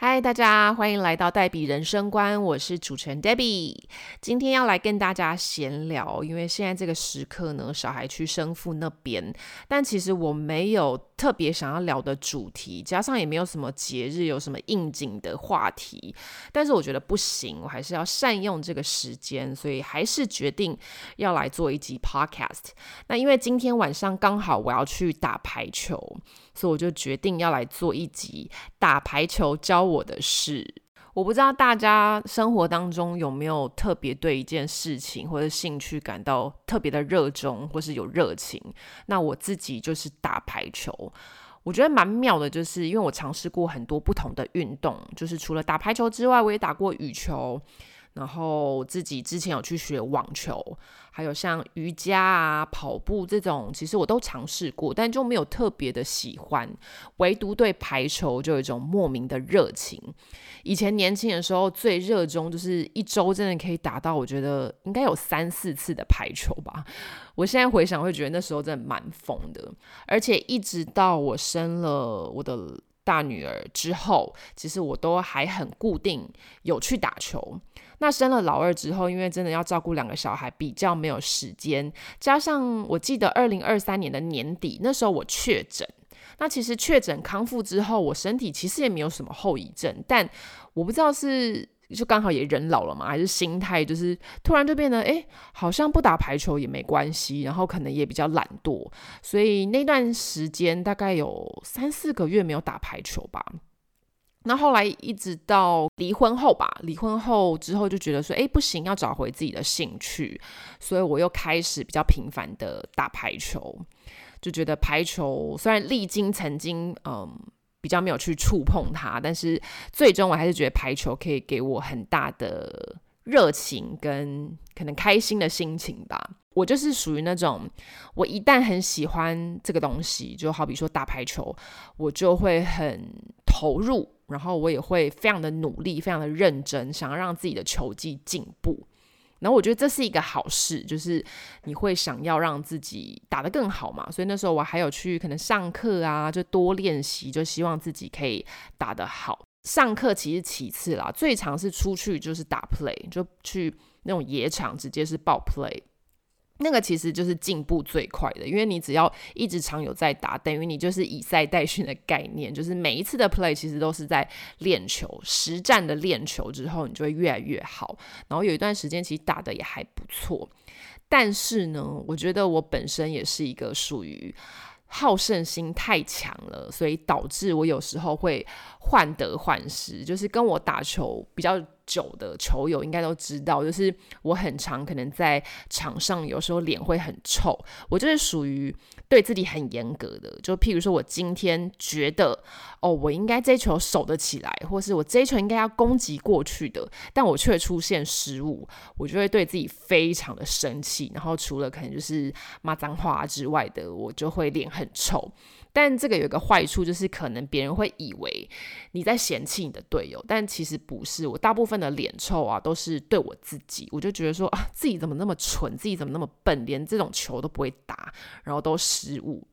嗨，大家欢迎来到黛比人生观，我是主持人 Debbie。今天要来跟大家闲聊，因为现在这个时刻呢，小孩去生父那边，但其实我没有特别想要聊的主题，加上也没有什么节日有什么应景的话题，但是我觉得不行，我还是要善用这个时间，所以还是决定要来做一集 Podcast。那因为今天晚上刚好我要去打排球。所以我就决定要来做一集打排球教我的事。我不知道大家生活当中有没有特别对一件事情或者兴趣感到特别的热衷，或是有热情。那我自己就是打排球，我觉得蛮妙的，就是因为我尝试过很多不同的运动，就是除了打排球之外，我也打过羽球。然后自己之前有去学网球，还有像瑜伽啊、跑步这种，其实我都尝试过，但就没有特别的喜欢。唯独对排球就有一种莫名的热情。以前年轻的时候最热衷，就是一周真的可以打到，我觉得应该有三四次的排球吧。我现在回想会觉得那时候真的蛮疯的，而且一直到我生了我的大女儿之后，其实我都还很固定有去打球。那生了老二之后，因为真的要照顾两个小孩，比较没有时间。加上我记得二零二三年的年底，那时候我确诊。那其实确诊康复之后，我身体其实也没有什么后遗症，但我不知道是就刚好也人老了嘛，还是心态就是突然就变得哎，好像不打排球也没关系，然后可能也比较懒惰，所以那段时间大概有三四个月没有打排球吧。那后来一直到离婚后吧，离婚后之后就觉得说，哎，不行，要找回自己的兴趣，所以我又开始比较频繁的打排球，就觉得排球虽然历经曾经，嗯，比较没有去触碰它，但是最终我还是觉得排球可以给我很大的热情跟可能开心的心情吧。我就是属于那种，我一旦很喜欢这个东西，就好比说打排球，我就会很投入。然后我也会非常的努力，非常的认真，想要让自己的球技进步。然后我觉得这是一个好事，就是你会想要让自己打得更好嘛。所以那时候我还有去可能上课啊，就多练习，就希望自己可以打得好。上课其实其次啦，最常是出去就是打 play，就去那种野场直接是爆 play。那个其实就是进步最快的，因为你只要一直常有在打，等于你就是以赛代训的概念，就是每一次的 play 其实都是在练球，实战的练球之后，你就会越来越好。然后有一段时间其实打的也还不错，但是呢，我觉得我本身也是一个属于好胜心太强了，所以导致我有时候会患得患失，就是跟我打球比较。久的球友应该都知道，就是我很常可能在场上有时候脸会很臭，我就是属于对自己很严格的。就譬如说我今天觉得哦，我应该这球守得起来，或是我这球应该要攻击过去的，但我却出现失误，我就会对自己非常的生气。然后除了可能就是骂脏话之外的，我就会脸很臭。但这个有一个坏处，就是可能别人会以为你在嫌弃你的队友，但其实不是。我大部分的脸臭啊，都是对我自己。我就觉得说啊，自己怎么那么蠢，自己怎么那么笨，连这种球都不会打，然后都失误。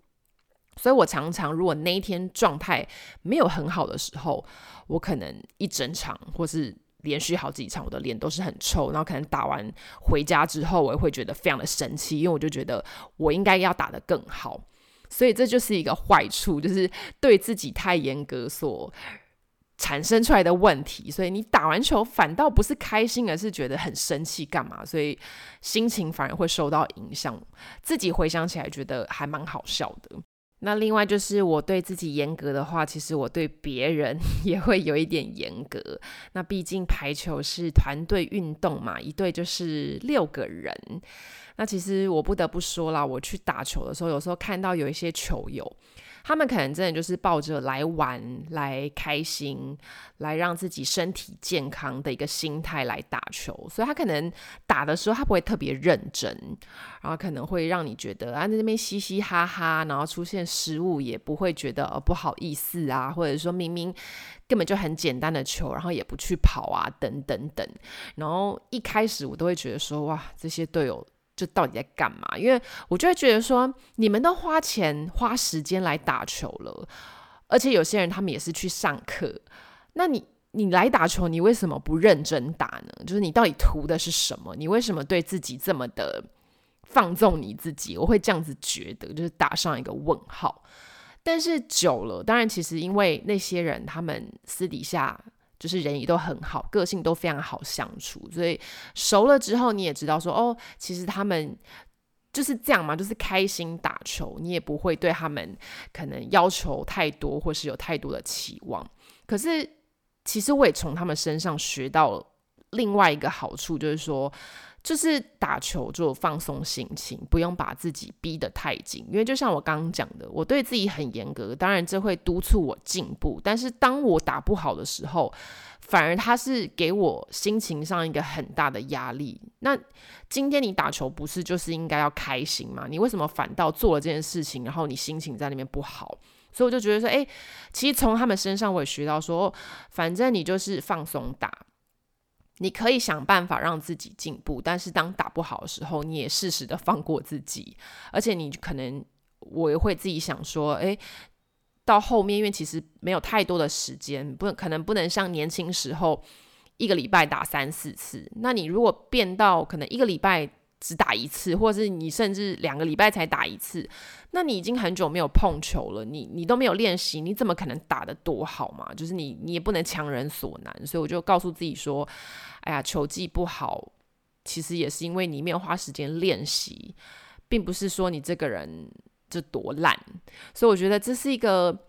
所以我常常如果那一天状态没有很好的时候，我可能一整场或是连续好几场，我的脸都是很臭。然后可能打完回家之后，我也会觉得非常的生气，因为我就觉得我应该要打得更好。所以这就是一个坏处，就是对自己太严格所产生出来的问题。所以你打完球反倒不是开心，而是觉得很生气，干嘛？所以心情反而会受到影响。自己回想起来觉得还蛮好笑的。那另外就是我对自己严格的话，其实我对别人 也会有一点严格。那毕竟排球是团队运动嘛，一队就是六个人。那其实我不得不说啦，我去打球的时候，有时候看到有一些球友，他们可能真的就是抱着来玩、来开心、来让自己身体健康的一个心态来打球，所以他可能打的时候他不会特别认真，然后可能会让你觉得啊在那边嘻嘻哈哈，然后出现失误也不会觉得不好意思啊，或者说明明根本就很简单的球，然后也不去跑啊等等等，然后一开始我都会觉得说哇这些队友。就到底在干嘛？因为我就会觉得说，你们都花钱花时间来打球了，而且有些人他们也是去上课，那你你来打球，你为什么不认真打呢？就是你到底图的是什么？你为什么对自己这么的放纵你自己？我会这样子觉得，就是打上一个问号。但是久了，当然，其实因为那些人他们私底下就是人也都很好，个性都非常好相处，所以熟了之后，你也知道说，哦，其实他们就是这样嘛，就是开心打球，你也不会对他们可能要求太多，或是有太多的期望。可是。其实我也从他们身上学到另外一个好处，就是说，就是打球就放松心情，不用把自己逼得太紧。因为就像我刚刚讲的，我对自己很严格，当然这会督促我进步。但是当我打不好的时候，反而他是给我心情上一个很大的压力。那今天你打球不是就是应该要开心吗？你为什么反倒做了这件事情，然后你心情在那边不好？所以我就觉得说，哎，其实从他们身上我也学到说，反正你就是放松打，你可以想办法让自己进步，但是当打不好的时候，你也适时的放过自己。而且你可能我也会自己想说，诶，到后面因为其实没有太多的时间，不可能不能像年轻时候一个礼拜打三四次。那你如果变到可能一个礼拜。只打一次，或者是你甚至两个礼拜才打一次，那你已经很久没有碰球了，你你都没有练习，你怎么可能打得多好嘛？就是你你也不能强人所难，所以我就告诉自己说，哎呀，球技不好，其实也是因为你没有花时间练习，并不是说你这个人就多烂，所以我觉得这是一个。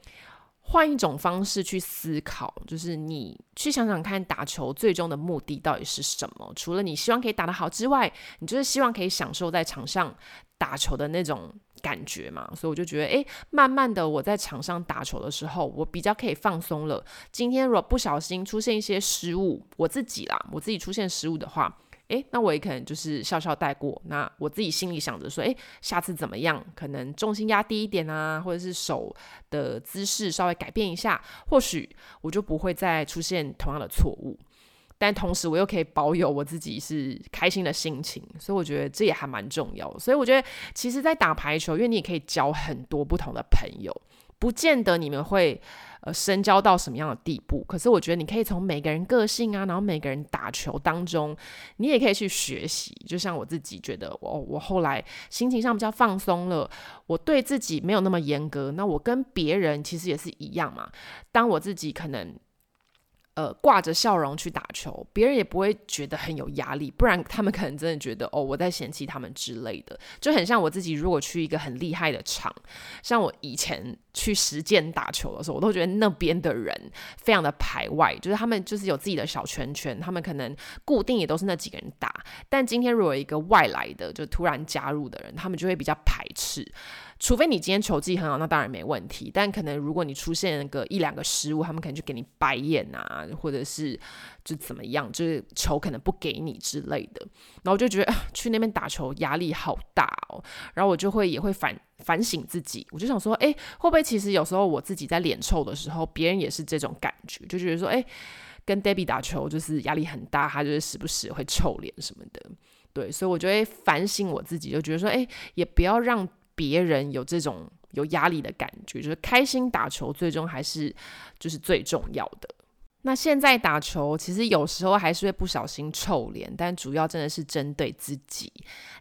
换一种方式去思考，就是你去想想看，打球最终的目的到底是什么？除了你希望可以打得好之外，你就是希望可以享受在场上打球的那种感觉嘛？所以我就觉得，诶，慢慢的我在场上打球的时候，我比较可以放松了。今天如果不小心出现一些失误，我自己啦，我自己出现失误的话。诶，那我也可能就是笑笑带过。那我自己心里想着说，诶，下次怎么样？可能重心压低一点啊，或者是手的姿势稍微改变一下，或许我就不会再出现同样的错误。但同时，我又可以保有我自己是开心的心情，所以我觉得这也还蛮重要。所以我觉得，其实，在打排球，因为你也可以交很多不同的朋友。不见得你们会呃深交到什么样的地步，可是我觉得你可以从每个人个性啊，然后每个人打球当中，你也可以去学习。就像我自己觉得，我我后来心情上比较放松了，我对自己没有那么严格，那我跟别人其实也是一样嘛。当我自己可能。呃，挂着笑容去打球，别人也不会觉得很有压力，不然他们可能真的觉得哦，我在嫌弃他们之类的，就很像我自己。如果去一个很厉害的场，像我以前去实践打球的时候，我都觉得那边的人非常的排外，就是他们就是有自己的小圈圈，他们可能固定也都是那几个人打。但今天如果一个外来的，就突然加入的人，他们就会比较排斥。除非你今天球技很好，那当然没问题。但可能如果你出现个一两个失误，他们可能就给你白眼啊，或者是就怎么样，就是球可能不给你之类的。然后我就觉得去那边打球压力好大哦。然后我就会也会反反省自己，我就想说，哎，会不会其实有时候我自己在脸臭的时候，别人也是这种感觉，就觉得说，哎，跟 Debbie 打球就是压力很大，他就是时不时会臭脸什么的。对，所以我就会反省我自己，就觉得说，哎，也不要让。别人有这种有压力的感觉，就是开心打球，最终还是就是最重要的。那现在打球，其实有时候还是会不小心臭脸，但主要真的是针对自己。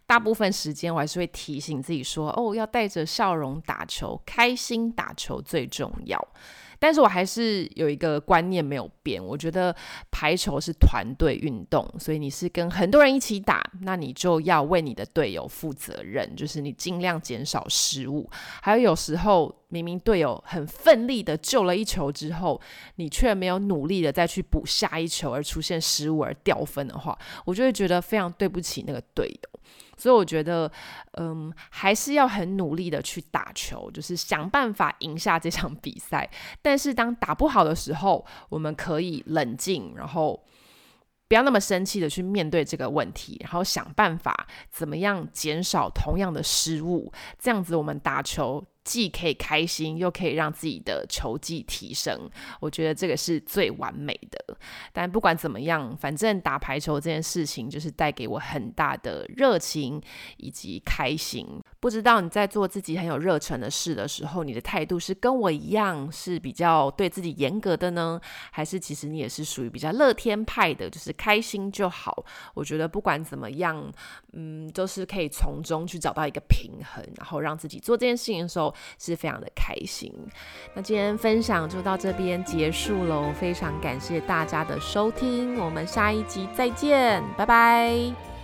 大部分时间我还是会提醒自己说：“哦，要带着笑容打球，开心打球最重要。”但是我还是有一个观念没有变，我觉得排球是团队运动，所以你是跟很多人一起打，那你就要为你的队友负责任，就是你尽量减少失误。还有有时候明明队友很奋力的救了一球之后，你却没有努力的再去补下一球而出现失误而掉分的话，我就会觉得非常对不起那个队友。所以我觉得，嗯，还是要很努力的去打球，就是想办法赢下这场比赛。但是当打不好的时候，我们可以冷静，然后不要那么生气的去面对这个问题，然后想办法怎么样减少同样的失误。这样子，我们打球。既可以开心，又可以让自己的球技提升，我觉得这个是最完美的。但不管怎么样，反正打排球这件事情就是带给我很大的热情以及开心。不知道你在做自己很有热忱的事的时候，你的态度是跟我一样是比较对自己严格的呢，还是其实你也是属于比较乐天派的，就是开心就好？我觉得不管怎么样，嗯，都是可以从中去找到一个平衡，然后让自己做这件事情的时候是非常的开心。那今天分享就到这边结束喽，非常感谢大家的收听，我们下一集再见，拜拜。